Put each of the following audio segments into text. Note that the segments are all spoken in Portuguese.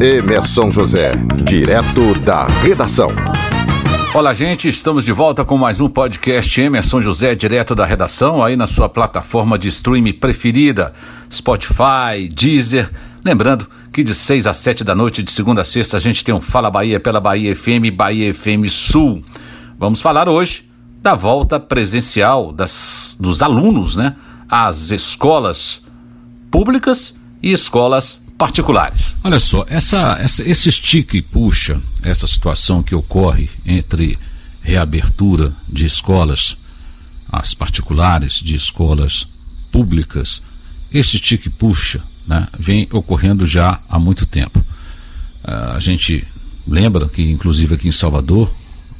Emerson José, direto da redação. Olá, gente, estamos de volta com mais um podcast Emerson José, direto da redação, aí na sua plataforma de streaming preferida, Spotify, Deezer. Lembrando que de 6 a 7 da noite, de segunda a sexta, a gente tem um Fala Bahia pela Bahia FM, Bahia FM Sul. Vamos falar hoje da volta presencial das, dos alunos, né, às escolas públicas e escolas particulares. Olha só, essa, essa, esse estica e puxa, essa situação que ocorre entre reabertura de escolas, as particulares, de escolas públicas, esse estica e puxa né, vem ocorrendo já há muito tempo. Uh, a gente lembra que, inclusive aqui em Salvador,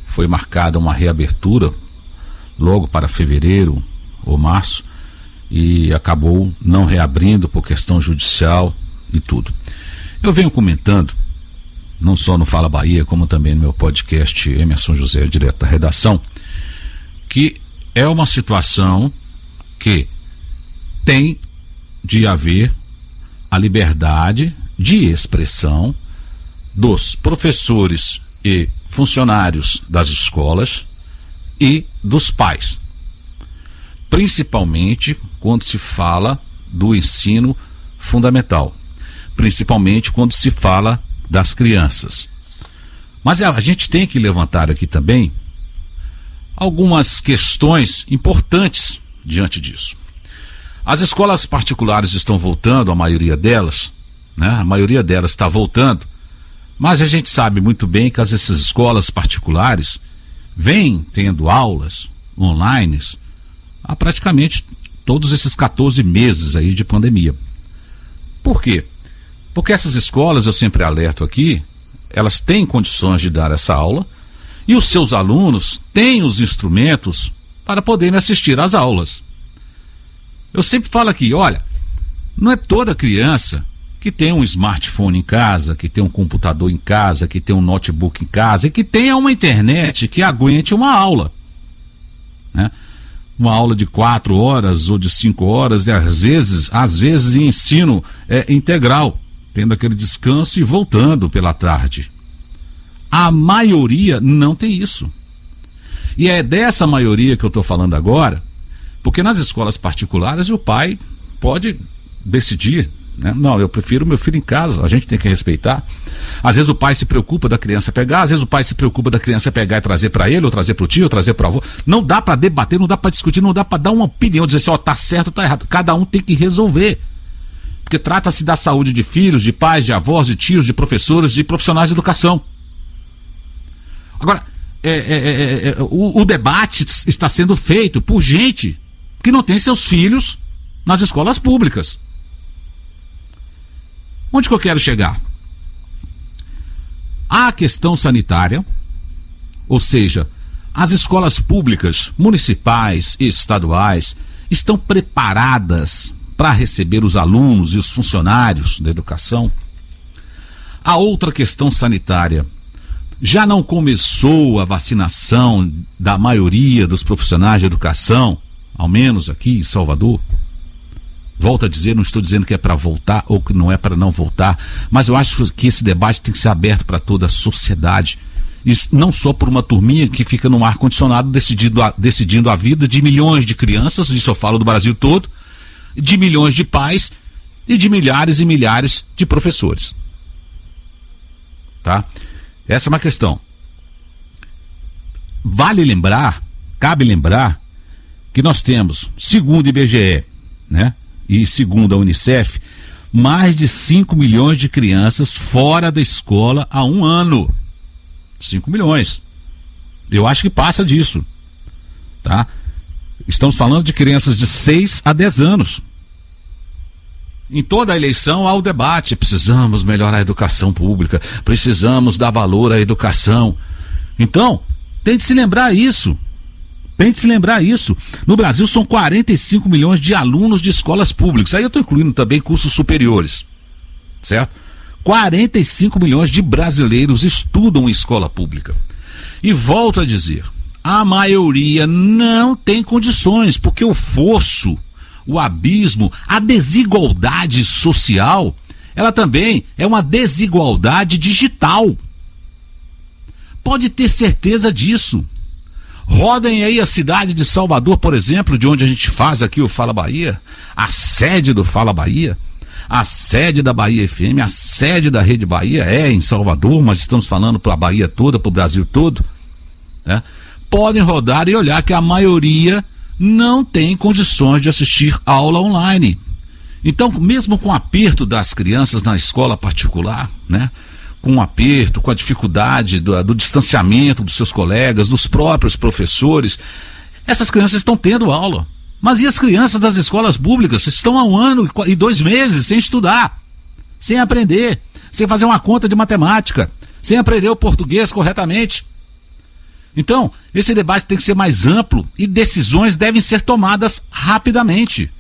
foi marcada uma reabertura logo para fevereiro ou março e acabou não reabrindo por questão judicial e tudo. Eu venho comentando, não só no Fala Bahia, como também no meu podcast Emerson José, direto da redação, que é uma situação que tem de haver a liberdade de expressão dos professores e funcionários das escolas e dos pais, principalmente quando se fala do ensino fundamental principalmente quando se fala das crianças. Mas a, gente tem que levantar aqui também algumas questões importantes diante disso. As escolas particulares estão voltando, a maioria delas, né? A maioria delas está voltando, mas a gente sabe muito bem que as, essas escolas particulares vêm tendo aulas online há praticamente todos esses 14 meses aí de pandemia. Por quê? Porque essas escolas, eu sempre alerto aqui, elas têm condições de dar essa aula e os seus alunos têm os instrumentos para poderem assistir às aulas. Eu sempre falo aqui, olha, não é toda criança que tem um smartphone em casa, que tem um computador em casa, que tem um notebook em casa e que tenha uma internet que aguente uma aula. Né? Uma aula de quatro horas ou de cinco horas, e às vezes, às vezes em ensino é, integral tendo aquele descanso e voltando pela tarde. A maioria não tem isso. E é dessa maioria que eu estou falando agora, porque nas escolas particulares o pai pode decidir. Né? Não, eu prefiro meu filho em casa, a gente tem que respeitar. Às vezes o pai se preocupa da criança pegar, às vezes o pai se preocupa da criança pegar e trazer para ele, ou trazer para o tio, ou trazer para o avô. Não dá para debater, não dá para discutir, não dá para dar uma opinião, dizer assim, ó, tá certo ou tá errado. Cada um tem que resolver porque trata-se da saúde de filhos, de pais, de avós, de tios, de professores, de profissionais de educação. Agora, é, é, é, é, o, o debate está sendo feito por gente que não tem seus filhos nas escolas públicas. Onde que eu quero chegar? A questão sanitária, ou seja, as escolas públicas, municipais e estaduais, estão preparadas para receber os alunos e os funcionários da educação. A outra questão sanitária. Já não começou a vacinação da maioria dos profissionais de educação, ao menos aqui em Salvador? Volto a dizer, não estou dizendo que é para voltar ou que não é para não voltar, mas eu acho que esse debate tem que ser aberto para toda a sociedade. E não só por uma turminha que fica no ar-condicionado decidindo a, decidindo a vida de milhões de crianças, isso eu falo do Brasil todo, de milhões de pais e de milhares e milhares de professores. Tá? Essa é uma questão. Vale lembrar, cabe lembrar, que nós temos, segundo o IBGE, né, e segundo a Unicef, mais de 5 milhões de crianças fora da escola há um ano. 5 milhões. Eu acho que passa disso. Tá? Estamos falando de crianças de 6 a 10 anos. Em toda a eleição há o debate: precisamos melhorar a educação pública, precisamos dar valor à educação. Então, tem de se lembrar isso. Tem de se lembrar isso. No Brasil são 45 milhões de alunos de escolas públicas. Aí eu estou incluindo também cursos superiores. Certo? 45 milhões de brasileiros estudam em escola pública. E volto a dizer: a maioria não tem condições, porque o fosso, o abismo, a desigualdade social ela também é uma desigualdade digital. Pode ter certeza disso. Rodem aí a cidade de Salvador, por exemplo, de onde a gente faz aqui o Fala Bahia, a sede do Fala Bahia, a sede da Bahia FM, a sede da Rede Bahia é em Salvador, mas estamos falando para a Bahia toda, para o Brasil todo. Né? Podem rodar e olhar que a maioria não tem condições de assistir aula online. Então, mesmo com o aperto das crianças na escola particular, né? com o aperto, com a dificuldade do, do distanciamento dos seus colegas, dos próprios professores, essas crianças estão tendo aula. Mas e as crianças das escolas públicas estão há um ano e dois meses sem estudar, sem aprender, sem fazer uma conta de matemática, sem aprender o português corretamente. Então, esse debate tem que ser mais amplo e decisões devem ser tomadas rapidamente.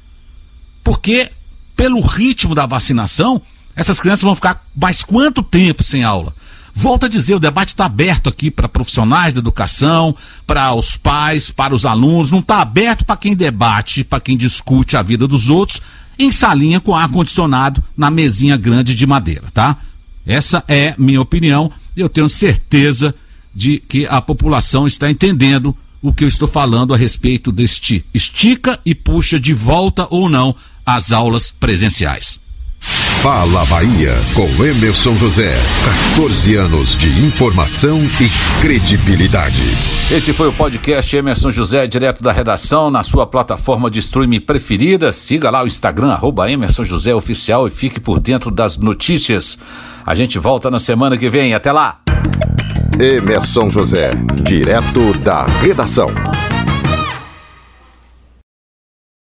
Porque, pelo ritmo da vacinação, essas crianças vão ficar mais quanto tempo sem aula? Volto a dizer, o debate está aberto aqui para profissionais da educação, para os pais, para os alunos, não está aberto para quem debate, para quem discute a vida dos outros, em salinha com ar-condicionado na mesinha grande de madeira, tá? Essa é minha opinião e eu tenho certeza de que a população está entendendo o que eu estou falando a respeito deste estica e puxa de volta ou não às aulas presenciais. Fala Bahia com Emerson José. 14 anos de informação e credibilidade. Esse foi o podcast Emerson José, direto da redação, na sua plataforma de streaming preferida. Siga lá o Instagram, arroba Emerson José Oficial e fique por dentro das notícias. A gente volta na semana que vem. Até lá! Emerson José, direto da redação.